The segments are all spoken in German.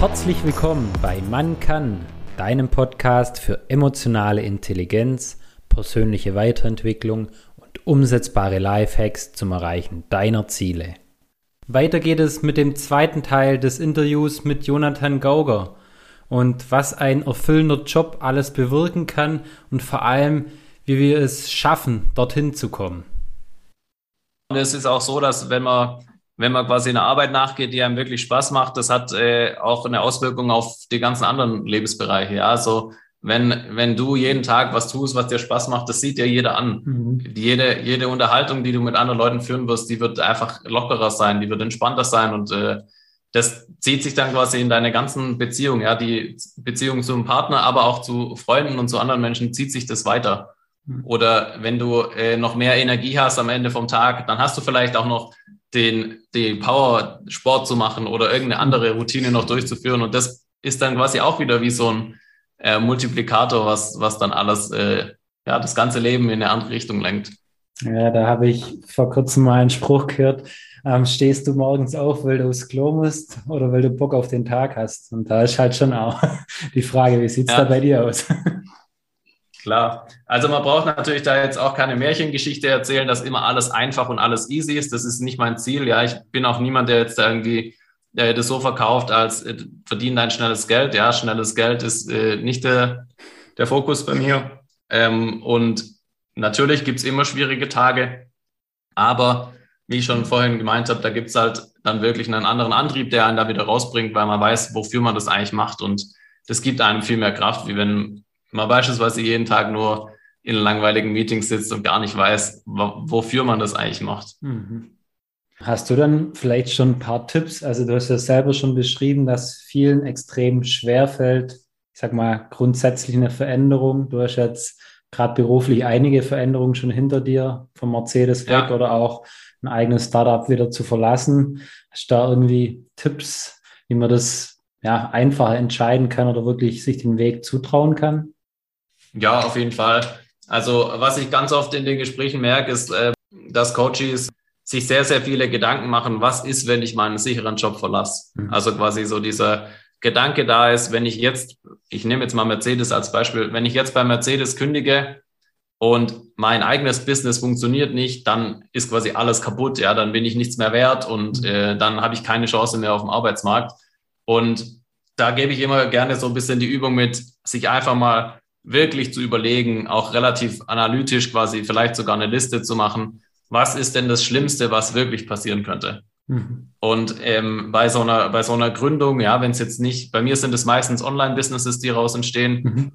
Herzlich willkommen bei Man kann, deinem Podcast für emotionale Intelligenz, persönliche Weiterentwicklung und umsetzbare Lifehacks zum Erreichen deiner Ziele. Weiter geht es mit dem zweiten Teil des Interviews mit Jonathan Gauger und was ein erfüllender Job alles bewirken kann und vor allem, wie wir es schaffen, dorthin zu kommen. Und es ist auch so, dass wenn man wenn man quasi einer Arbeit nachgeht, die einem wirklich Spaß macht, das hat äh, auch eine Auswirkung auf die ganzen anderen Lebensbereiche. Ja, also wenn, wenn du jeden Tag was tust, was dir Spaß macht, das sieht ja jeder an. Mhm. Jede, jede Unterhaltung, die du mit anderen Leuten führen wirst, die wird einfach lockerer sein, die wird entspannter sein und äh, das zieht sich dann quasi in deine ganzen Beziehungen, ja, die Beziehung zum Partner, aber auch zu Freunden und zu anderen Menschen zieht sich das weiter. Mhm. Oder wenn du äh, noch mehr Energie hast am Ende vom Tag, dann hast du vielleicht auch noch den, den Power-Sport zu machen oder irgendeine andere Routine noch durchzuführen. Und das ist dann quasi auch wieder wie so ein äh, Multiplikator, was, was dann alles, äh, ja, das ganze Leben in eine andere Richtung lenkt. Ja, da habe ich vor kurzem mal einen Spruch gehört. Ähm, stehst du morgens auf, weil du aufs Klo musst oder weil du Bock auf den Tag hast? Und da ist halt schon auch die Frage, wie sieht es ja. da bei dir aus? Klar. Also man braucht natürlich da jetzt auch keine Märchengeschichte erzählen, dass immer alles einfach und alles easy ist. Das ist nicht mein Ziel. Ja, ich bin auch niemand, der jetzt irgendwie äh, das so verkauft, als äh, verdien dein schnelles Geld. Ja, schnelles Geld ist äh, nicht der, der Fokus bei mir. Ähm, und natürlich gibt's immer schwierige Tage. Aber wie ich schon vorhin gemeint habe, da gibt's halt dann wirklich einen anderen Antrieb, der einen da wieder rausbringt, weil man weiß, wofür man das eigentlich macht. Und das gibt einem viel mehr Kraft, wie wenn man beispielsweise jeden Tag nur in langweiligen Meetings sitzt und gar nicht weiß, wofür man das eigentlich macht. Mhm. Hast du dann vielleicht schon ein paar Tipps? Also du hast ja selber schon beschrieben, dass vielen extrem schwer fällt, ich sag mal, grundsätzlich eine Veränderung. Du hast jetzt gerade beruflich einige Veränderungen schon hinter dir, vom Mercedes weg ja. oder auch ein eigenes Startup wieder zu verlassen. Hast du da irgendwie Tipps, wie man das ja, einfacher entscheiden kann oder wirklich sich den Weg zutrauen kann? Ja, auf jeden Fall. Also was ich ganz oft in den Gesprächen merke, ist, äh, dass Coaches sich sehr, sehr viele Gedanken machen, was ist, wenn ich meinen sicheren Job verlasse. Mhm. Also quasi so dieser Gedanke da ist, wenn ich jetzt, ich nehme jetzt mal Mercedes als Beispiel, wenn ich jetzt bei Mercedes kündige und mein eigenes Business funktioniert nicht, dann ist quasi alles kaputt, ja, dann bin ich nichts mehr wert und mhm. äh, dann habe ich keine Chance mehr auf dem Arbeitsmarkt. Und da gebe ich immer gerne so ein bisschen die Übung mit, sich einfach mal wirklich zu überlegen, auch relativ analytisch quasi vielleicht sogar eine Liste zu machen, was ist denn das Schlimmste, was wirklich passieren könnte. Mhm. Und ähm, bei, so einer, bei so einer Gründung, ja, wenn es jetzt nicht, bei mir sind es meistens Online-Businesses, die daraus entstehen. Mhm.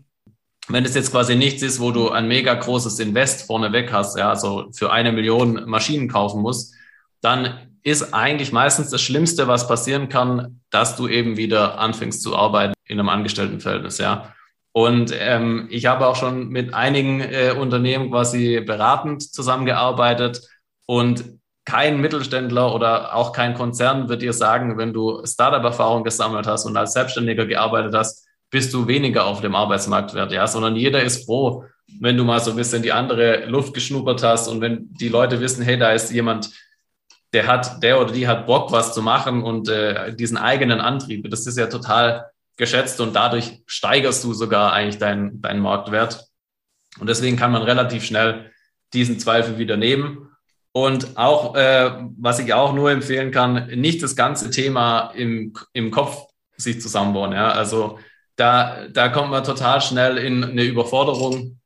Wenn es jetzt quasi nichts ist, wo du ein mega großes Invest vorneweg hast, ja, also für eine Million Maschinen kaufen musst, dann ist eigentlich meistens das Schlimmste, was passieren kann, dass du eben wieder anfängst zu arbeiten in einem Angestelltenverhältnis, ja. Und ähm, ich habe auch schon mit einigen äh, Unternehmen quasi beratend zusammengearbeitet und kein Mittelständler oder auch kein Konzern wird dir sagen, wenn du Startup-Erfahrung gesammelt hast und als Selbstständiger gearbeitet hast, bist du weniger auf dem Arbeitsmarkt wert, ja, sondern jeder ist froh, wenn du mal so ein bisschen die andere Luft geschnuppert hast und wenn die Leute wissen, hey, da ist jemand, der hat, der oder die hat Bock, was zu machen und äh, diesen eigenen Antrieb. Das ist ja total geschätzt und dadurch steigerst du sogar eigentlich deinen, deinen Marktwert. Und deswegen kann man relativ schnell diesen Zweifel wieder nehmen. Und auch, äh, was ich auch nur empfehlen kann, nicht das ganze Thema im, im Kopf sich zusammenbauen. Ja? Also da, da kommt man total schnell in eine Überforderung.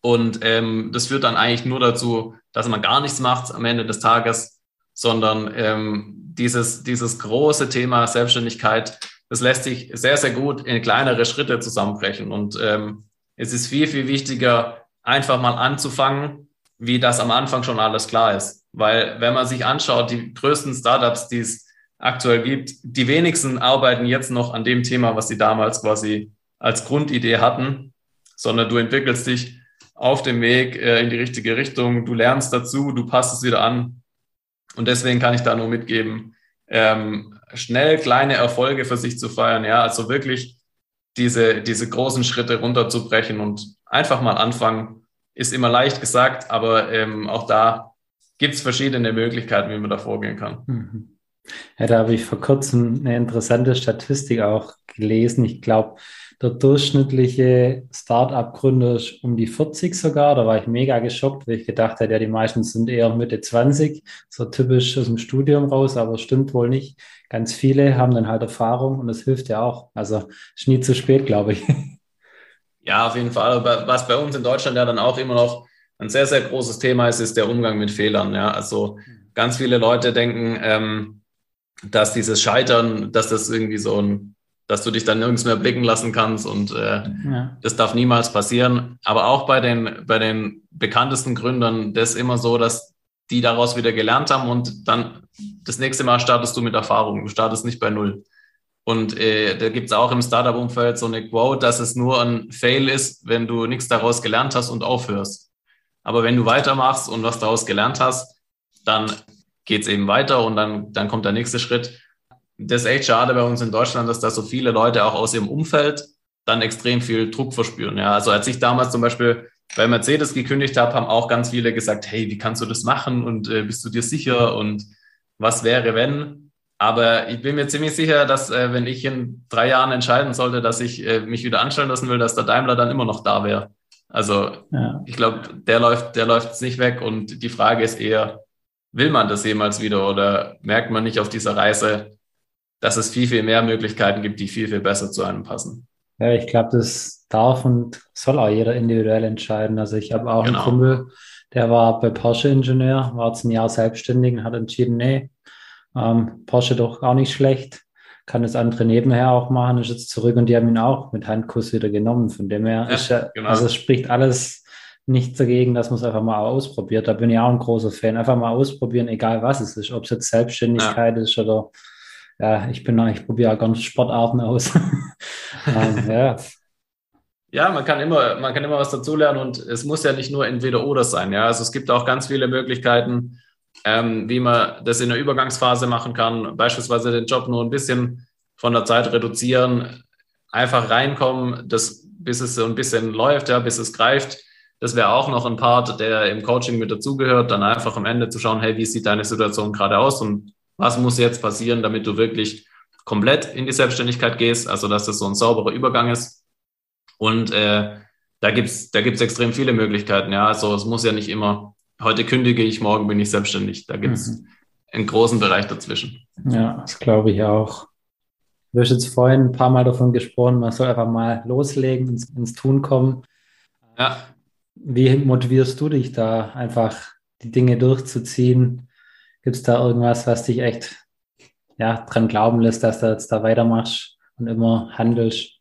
Und ähm, das führt dann eigentlich nur dazu, dass man gar nichts macht am Ende des Tages, sondern ähm, dieses, dieses große Thema Selbstständigkeit das lässt sich sehr, sehr gut in kleinere Schritte zusammenbrechen. Und ähm, es ist viel, viel wichtiger, einfach mal anzufangen, wie das am Anfang schon alles klar ist. Weil wenn man sich anschaut, die größten Startups, die es aktuell gibt, die wenigsten arbeiten jetzt noch an dem Thema, was sie damals quasi als Grundidee hatten, sondern du entwickelst dich auf dem Weg äh, in die richtige Richtung, du lernst dazu, du passt es wieder an. Und deswegen kann ich da nur mitgeben, ähm, schnell kleine Erfolge für sich zu feiern, ja, also wirklich diese, diese großen Schritte runterzubrechen und einfach mal anfangen, ist immer leicht gesagt, aber ähm, auch da gibt es verschiedene Möglichkeiten, wie man da vorgehen kann. Mhm. Ja, da habe ich vor kurzem eine interessante Statistik auch gelesen. Ich glaube, der durchschnittliche Start-up-Gründer ist um die 40 sogar. Da war ich mega geschockt, weil ich gedacht hätte, ja, die meisten sind eher Mitte 20, so typisch aus dem Studium raus, aber stimmt wohl nicht. Ganz viele haben dann halt Erfahrung und das hilft ja auch. Also ist nie zu spät, glaube ich. Ja, auf jeden Fall. Was bei uns in Deutschland ja dann auch immer noch ein sehr, sehr großes Thema ist, ist der Umgang mit Fehlern. Ja, also ganz viele Leute denken, ähm, dass dieses Scheitern, dass das irgendwie so ein dass du dich dann nirgends mehr blicken lassen kannst und äh, ja. das darf niemals passieren. Aber auch bei den, bei den bekanntesten Gründern, das ist immer so, dass die daraus wieder gelernt haben und dann das nächste Mal startest du mit Erfahrung. Du startest nicht bei Null. Und äh, da gibt es auch im Startup-Umfeld so eine Quote, dass es nur ein Fail ist, wenn du nichts daraus gelernt hast und aufhörst. Aber wenn du weitermachst und was daraus gelernt hast, dann geht es eben weiter und dann, dann kommt der nächste Schritt das ist echt schade bei uns in Deutschland, dass da so viele Leute auch aus ihrem Umfeld dann extrem viel Druck verspüren. Ja, also als ich damals zum Beispiel bei Mercedes gekündigt habe, haben auch ganz viele gesagt, hey, wie kannst du das machen und äh, bist du dir sicher und was wäre, wenn? Aber ich bin mir ziemlich sicher, dass äh, wenn ich in drei Jahren entscheiden sollte, dass ich äh, mich wieder anstellen lassen will, dass der Daimler dann immer noch da wäre. Also ja. ich glaube, der läuft, der läuft nicht weg und die Frage ist eher, will man das jemals wieder oder merkt man nicht auf dieser Reise, dass es viel, viel mehr Möglichkeiten gibt, die viel, viel besser zu einem passen. Ja, ich glaube, das darf und soll auch jeder individuell entscheiden. Also ich habe auch genau. einen Kumpel, der war bei Porsche Ingenieur, war jetzt ein Jahr selbstständig und hat entschieden, nee, ähm, Porsche doch auch nicht schlecht, kann das andere nebenher auch machen, ist jetzt zurück und die haben ihn auch mit Handkuss wieder genommen. Von dem her ja, ja, genau. also es spricht alles nichts dagegen, dass man es einfach mal ausprobiert. Da bin ich auch ein großer Fan. Einfach mal ausprobieren, egal was es ist, ob es jetzt Selbstständigkeit ja. ist oder ja, ich bin ich probiere ganz Sportarten aus. ähm, ja. Ja, man kann immer, man kann immer was dazulernen und es muss ja nicht nur entweder oder sein. Ja, also es gibt auch ganz viele Möglichkeiten, ähm, wie man das in der Übergangsphase machen kann. Beispielsweise den Job nur ein bisschen von der Zeit reduzieren, einfach reinkommen, das, bis es so ein bisschen läuft, ja, bis es greift. Das wäre auch noch ein Part, der im Coaching mit dazugehört, dann einfach am Ende zu schauen, hey, wie sieht deine Situation gerade aus und was muss jetzt passieren, damit du wirklich komplett in die Selbstständigkeit gehst, also dass das so ein sauberer Übergang ist. Und äh, da gibt's da gibt's extrem viele Möglichkeiten. Ja, also es muss ja nicht immer, heute kündige ich, morgen bin ich selbstständig. Da gibt's mhm. einen großen Bereich dazwischen. Ja, das glaube ich auch. Du hast jetzt vorhin ein paar Mal davon gesprochen, man soll einfach mal loslegen, ins, ins Tun kommen. Ja. Wie motivierst du dich da einfach die Dinge durchzuziehen? Gibt es da irgendwas, was dich echt ja, dran glauben lässt, dass du jetzt da weitermachst und immer handelst?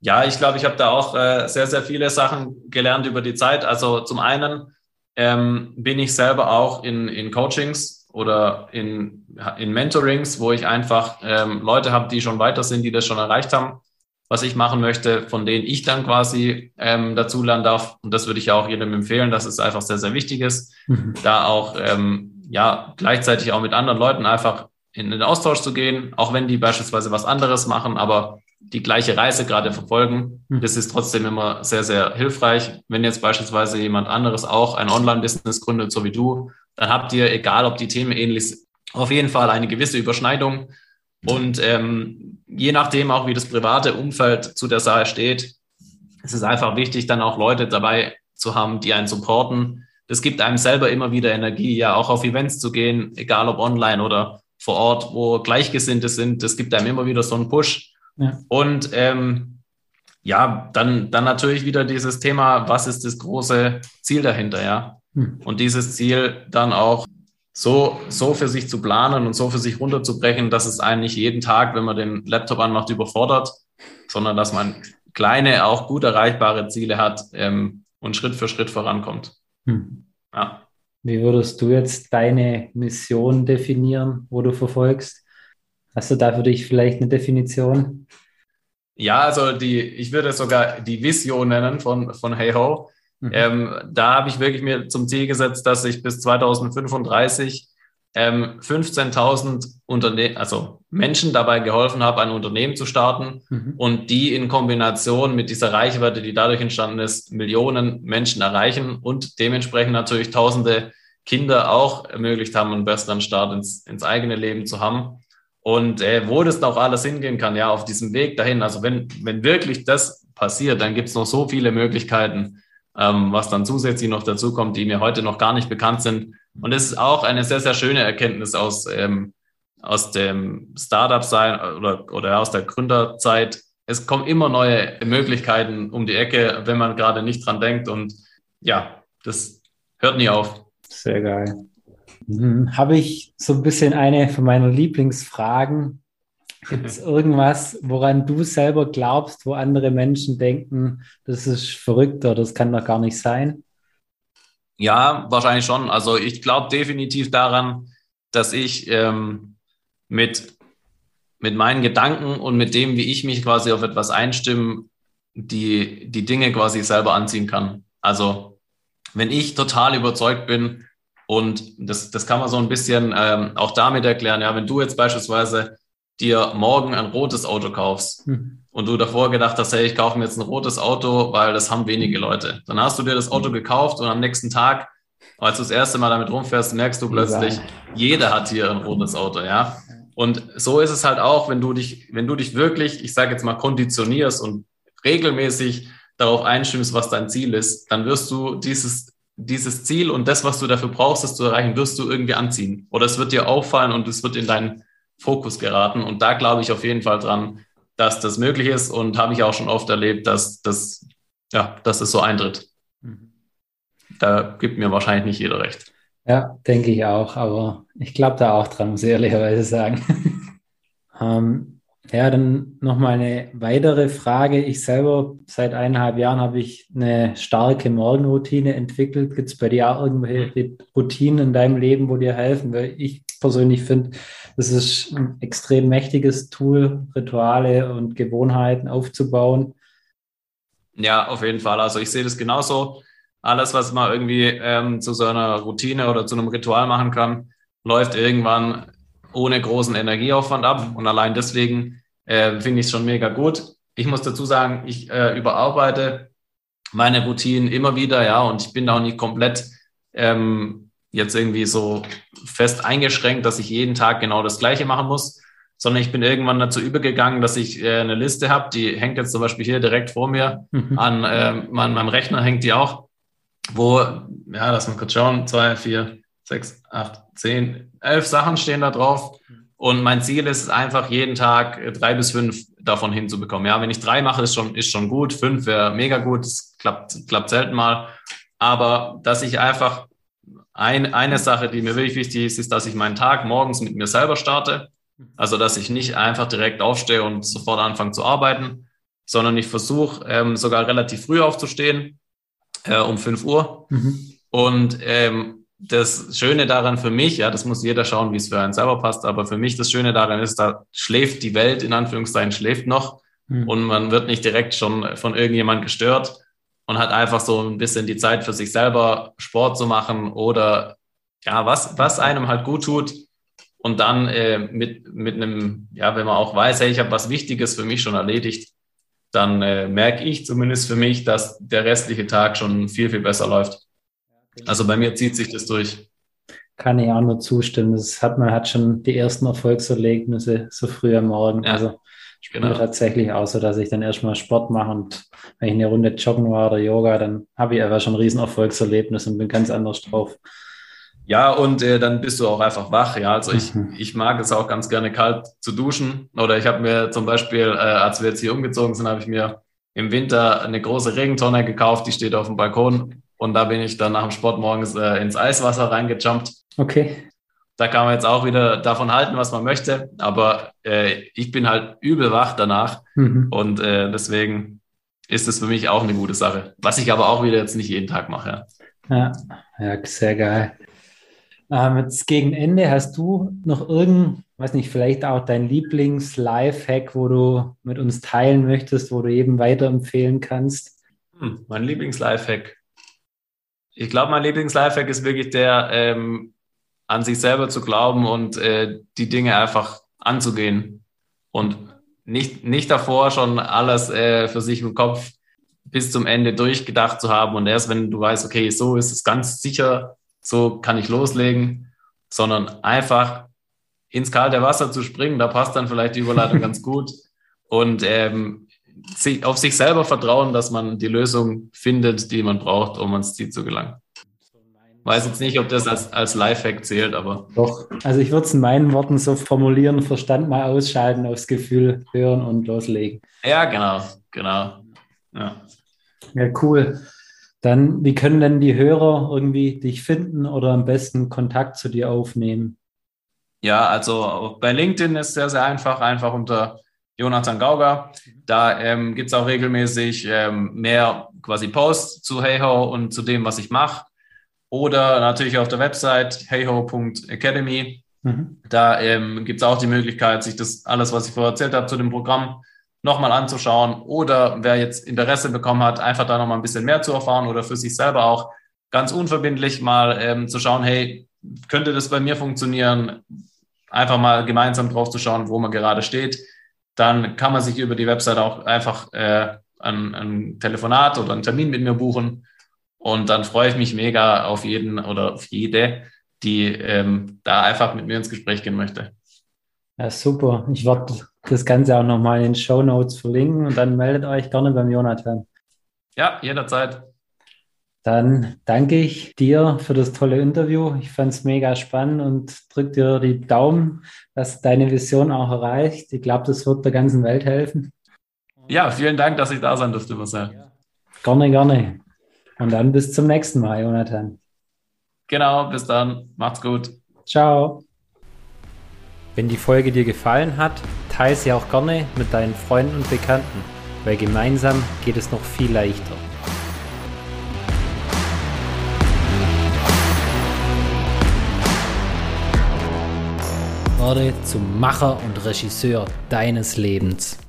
Ja, ich glaube, ich habe da auch äh, sehr, sehr viele Sachen gelernt über die Zeit. Also zum einen ähm, bin ich selber auch in, in Coachings oder in, in Mentorings, wo ich einfach ähm, Leute habe, die schon weiter sind, die das schon erreicht haben, was ich machen möchte, von denen ich dann quasi ähm, dazu lernen darf. Und das würde ich auch jedem empfehlen, dass es einfach sehr, sehr wichtig ist, mhm. da auch ähm, ja, gleichzeitig auch mit anderen Leuten einfach in den Austausch zu gehen, auch wenn die beispielsweise was anderes machen, aber die gleiche Reise gerade verfolgen. Hm. Das ist trotzdem immer sehr, sehr hilfreich. Wenn jetzt beispielsweise jemand anderes auch ein Online-Business gründet, so wie du, dann habt ihr, egal ob die Themen ähnlich sind, auf jeden Fall eine gewisse Überschneidung. Und ähm, je nachdem auch, wie das private Umfeld zu der Sache steht, ist es einfach wichtig, dann auch Leute dabei zu haben, die einen supporten, das gibt einem selber immer wieder Energie, ja auch auf Events zu gehen, egal ob online oder vor Ort, wo Gleichgesinnte sind. Das gibt einem immer wieder so einen Push. Ja. Und ähm, ja, dann, dann natürlich wieder dieses Thema, was ist das große Ziel dahinter, ja? Hm. Und dieses Ziel dann auch so, so für sich zu planen und so für sich runterzubrechen, dass es einen nicht jeden Tag, wenn man den Laptop anmacht, überfordert, sondern dass man kleine, auch gut erreichbare Ziele hat ähm, und Schritt für Schritt vorankommt. Hm. Ja. Wie würdest du jetzt deine Mission definieren, wo du verfolgst? Hast du da für dich vielleicht eine Definition? Ja, also die, ich würde sogar die Vision nennen von, von Hey Ho. Mhm. Ähm, da habe ich wirklich mir zum Ziel gesetzt, dass ich bis 2035 ähm, 15.000 Unternehmen, also Menschen dabei geholfen habe, ein Unternehmen zu starten mhm. und die in Kombination mit dieser Reichweite, die dadurch entstanden ist, Millionen Menschen erreichen und dementsprechend natürlich Tausende Kinder auch ermöglicht haben, einen besseren Start ins, ins eigene Leben zu haben. Und äh, wo das auch alles hingehen kann, ja, auf diesem Weg dahin. Also wenn, wenn wirklich das passiert, dann gibt es noch so viele Möglichkeiten, ähm, was dann zusätzlich noch dazu kommt, die mir heute noch gar nicht bekannt sind. Und es ist auch eine sehr, sehr schöne Erkenntnis aus, ähm, aus dem Startup-Sein oder, oder aus der Gründerzeit. Es kommen immer neue Möglichkeiten um die Ecke, wenn man gerade nicht dran denkt. Und ja, das hört nie auf. Sehr geil. Mhm. Habe ich so ein bisschen eine von meinen Lieblingsfragen. Gibt es irgendwas, woran du selber glaubst, wo andere Menschen denken, das ist verrückt oder das kann doch gar nicht sein? Ja, wahrscheinlich schon. Also ich glaube definitiv daran, dass ich ähm, mit, mit meinen Gedanken und mit dem, wie ich mich quasi auf etwas einstimme, die, die Dinge quasi selber anziehen kann. Also wenn ich total überzeugt bin, und das, das kann man so ein bisschen ähm, auch damit erklären, ja, wenn du jetzt beispielsweise dir morgen ein rotes Auto kaufst hm. und du davor gedacht hast, hey, ich kaufe mir jetzt ein rotes Auto, weil das haben wenige Leute. Dann hast du dir das Auto gekauft und am nächsten Tag, als du das erste Mal damit rumfährst, merkst du plötzlich, jeder hat hier ein rotes Auto, ja. Und so ist es halt auch, wenn du dich, wenn du dich wirklich, ich sage jetzt mal, konditionierst und regelmäßig darauf einstimmst, was dein Ziel ist, dann wirst du dieses, dieses Ziel und das, was du dafür brauchst, das zu erreichen, wirst du irgendwie anziehen. Oder es wird dir auffallen und es wird in deinen Fokus geraten. Und da glaube ich auf jeden Fall dran, dass das möglich ist und habe ich auch schon oft erlebt, dass das, ja, dass es so eintritt. Mhm. Da gibt mir wahrscheinlich nicht jeder recht. Ja, denke ich auch, aber ich glaube da auch dran, muss ich ehrlicherweise sagen. ähm, ja, dann nochmal eine weitere Frage. Ich selber, seit eineinhalb Jahren habe ich eine starke Morgenroutine entwickelt. Gibt es bei dir auch irgendwelche Routinen in deinem Leben, wo dir helfen? Weil ich persönlich finde, das ist ein extrem mächtiges Tool, Rituale und Gewohnheiten aufzubauen. Ja, auf jeden Fall. Also ich sehe das genauso. Alles, was man irgendwie ähm, zu so einer Routine oder zu einem Ritual machen kann, läuft irgendwann ohne großen Energieaufwand ab. Und allein deswegen äh, finde ich es schon mega gut. Ich muss dazu sagen, ich äh, überarbeite meine Routinen immer wieder, ja, und ich bin auch nicht komplett ähm, jetzt irgendwie so fest eingeschränkt, dass ich jeden Tag genau das Gleiche machen muss, sondern ich bin irgendwann dazu übergegangen, dass ich äh, eine Liste habe, die hängt jetzt zum Beispiel hier direkt vor mir mhm. an äh, meinem Rechner hängt die auch, wo, ja, lass mal kurz schauen, zwei, vier, sechs, acht, zehn, elf Sachen stehen da drauf. Und mein Ziel ist es einfach, jeden Tag drei bis fünf davon hinzubekommen. Ja, wenn ich drei mache, ist schon, ist schon gut. Fünf wäre mega gut. Das klappt, klappt selten mal. Aber dass ich einfach ein, eine Sache, die mir wirklich wichtig ist, ist, dass ich meinen Tag morgens mit mir selber starte. Also, dass ich nicht einfach direkt aufstehe und sofort anfange zu arbeiten, sondern ich versuche ähm, sogar relativ früh aufzustehen, äh, um fünf Uhr. Mhm. Und ähm, das Schöne daran für mich, ja, das muss jeder schauen, wie es für einen selber passt, aber für mich das Schöne daran ist, da schläft die Welt, in Anführungszeichen, schläft noch mhm. und man wird nicht direkt schon von irgendjemand gestört und hat einfach so ein bisschen die Zeit für sich selber Sport zu machen oder ja, was, was einem halt gut tut. Und dann äh, mit, mit einem, ja, wenn man auch weiß, hey, ich habe was Wichtiges für mich schon erledigt, dann äh, merke ich zumindest für mich, dass der restliche Tag schon viel, viel besser läuft. Also bei mir zieht sich das durch. Kann ich auch nur zustimmen. Das hat man hat schon die ersten Erfolgserlebnisse so früh am Morgen. Ja, also ich bin genau. tatsächlich auch so, dass ich dann erstmal Sport mache und wenn ich eine Runde joggen war oder Yoga, dann habe ich einfach schon ein riesen Erfolgserlebnis und bin ganz anders drauf. Ja, und äh, dann bist du auch einfach wach. Ja, also ich, mhm. ich mag es auch ganz gerne kalt zu duschen. Oder ich habe mir zum Beispiel, äh, als wir jetzt hier umgezogen sind, habe ich mir im Winter eine große Regentonne gekauft, die steht auf dem Balkon und da bin ich dann nach dem Sport morgens äh, ins Eiswasser reingejumpt. Okay. Da kann man jetzt auch wieder davon halten, was man möchte. Aber äh, ich bin halt übel wach danach. Mhm. Und äh, deswegen ist es für mich auch eine gute Sache. Was ich aber auch wieder jetzt nicht jeden Tag mache. Ja, ja sehr geil. Ähm, jetzt gegen Ende hast du noch irgend, weiß nicht, vielleicht auch dein Lieblings-Life-Hack, wo du mit uns teilen möchtest, wo du eben weiterempfehlen kannst? Hm, mein Lieblings-Life-Hack. Ich glaube, mein Lieblings-Lifehack ist wirklich der, ähm, an sich selber zu glauben und äh, die Dinge einfach anzugehen und nicht, nicht davor schon alles äh, für sich im Kopf bis zum Ende durchgedacht zu haben und erst wenn du weißt, okay, so ist es ganz sicher, so kann ich loslegen, sondern einfach ins kalte Wasser zu springen, da passt dann vielleicht die Überleitung ganz gut. Und ähm, auf sich selber vertrauen, dass man die Lösung findet, die man braucht, um ans Ziel zu gelangen. Weiß jetzt nicht, ob das als, als Lifehack zählt, aber. Doch, also ich würde es in meinen Worten so formulieren: Verstand mal ausschalten, aufs Gefühl hören und loslegen. Ja, genau, genau. Ja, ja cool. Dann, wie können denn die Hörer irgendwie dich finden oder am besten Kontakt zu dir aufnehmen? Ja, also bei LinkedIn ist es sehr, sehr einfach, einfach unter Jonathan Gauger. Da ähm, gibt es auch regelmäßig ähm, mehr quasi Posts zu HeyHo und zu dem, was ich mache. Oder natürlich auf der Website heyho.academy. Mhm. Da ähm, gibt es auch die Möglichkeit, sich das alles, was ich vorher erzählt habe, zu dem Programm nochmal anzuschauen. Oder wer jetzt Interesse bekommen hat, einfach da nochmal ein bisschen mehr zu erfahren oder für sich selber auch ganz unverbindlich mal ähm, zu schauen, hey, könnte das bei mir funktionieren? Einfach mal gemeinsam drauf zu schauen, wo man gerade steht. Dann kann man sich über die Website auch einfach äh, ein, ein Telefonat oder einen Termin mit mir buchen und dann freue ich mich mega auf jeden oder auf jede, die ähm, da einfach mit mir ins Gespräch gehen möchte. Ja, super. Ich werde das Ganze auch nochmal in den Show Notes verlinken und dann meldet euch gerne beim Jonathan. Ja, jederzeit. Dann danke ich dir für das tolle Interview. Ich fand es mega spannend und drück dir die Daumen, dass deine Vision auch erreicht. Ich glaube, das wird der ganzen Welt helfen. Ja, vielen Dank, dass ich da sein durfte, Marcel. Gerne, gerne. Und dann bis zum nächsten Mal, Jonathan. Genau, bis dann. Macht's gut. Ciao. Wenn die Folge dir gefallen hat, teile sie auch gerne mit deinen Freunden und Bekannten, weil gemeinsam geht es noch viel leichter. Werde zum Macher und Regisseur deines Lebens.